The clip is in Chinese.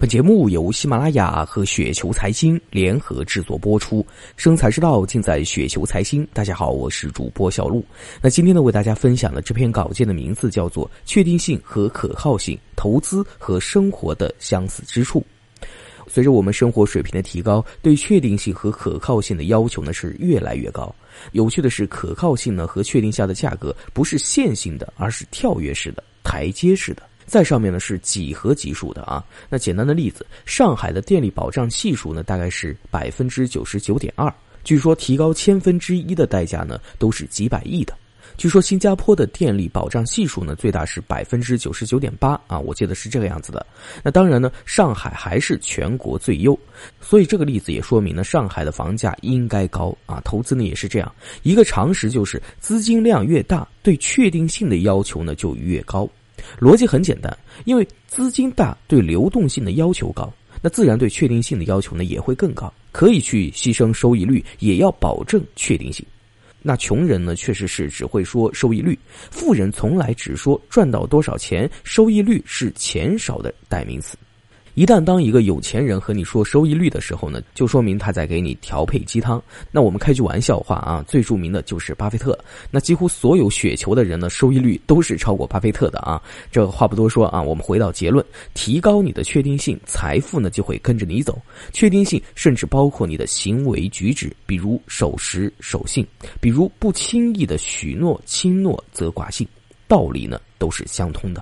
本节目由喜马拉雅和雪球财经联合制作播出，生财之道尽在雪球财经。大家好，我是主播小璐。那今天呢，为大家分享的这篇稿件的名字叫做《确定性和可靠性：投资和生活的相似之处》。随着我们生活水平的提高，对确定性和可靠性的要求呢是越来越高。有趣的是，可靠性呢和确定下的价格不是线性的，而是跳跃式的、台阶式的。再上面呢是几何级数的啊。那简单的例子，上海的电力保障系数呢大概是百分之九十九点二。据说提高千分之一的代价呢都是几百亿的。据说新加坡的电力保障系数呢最大是百分之九十九点八啊，我记得是这个样子的。那当然呢，上海还是全国最优。所以这个例子也说明了上海的房价应该高啊。投资呢也是这样，一个常识就是资金量越大，对确定性的要求呢就越高。逻辑很简单，因为资金大，对流动性的要求高，那自然对确定性的要求呢也会更高。可以去牺牲收益率，也要保证确定性。那穷人呢，确实是只会说收益率；富人从来只说赚到多少钱，收益率是钱少的代名词。一旦当一个有钱人和你说收益率的时候呢，就说明他在给你调配鸡汤。那我们开句玩笑话啊，最著名的就是巴菲特。那几乎所有雪球的人呢，收益率都是超过巴菲特的啊。这话不多说啊，我们回到结论：提高你的确定性，财富呢就会跟着你走。确定性甚至包括你的行为举止，比如守时守信，比如不轻易的许诺，轻诺则寡信。道理呢都是相通的。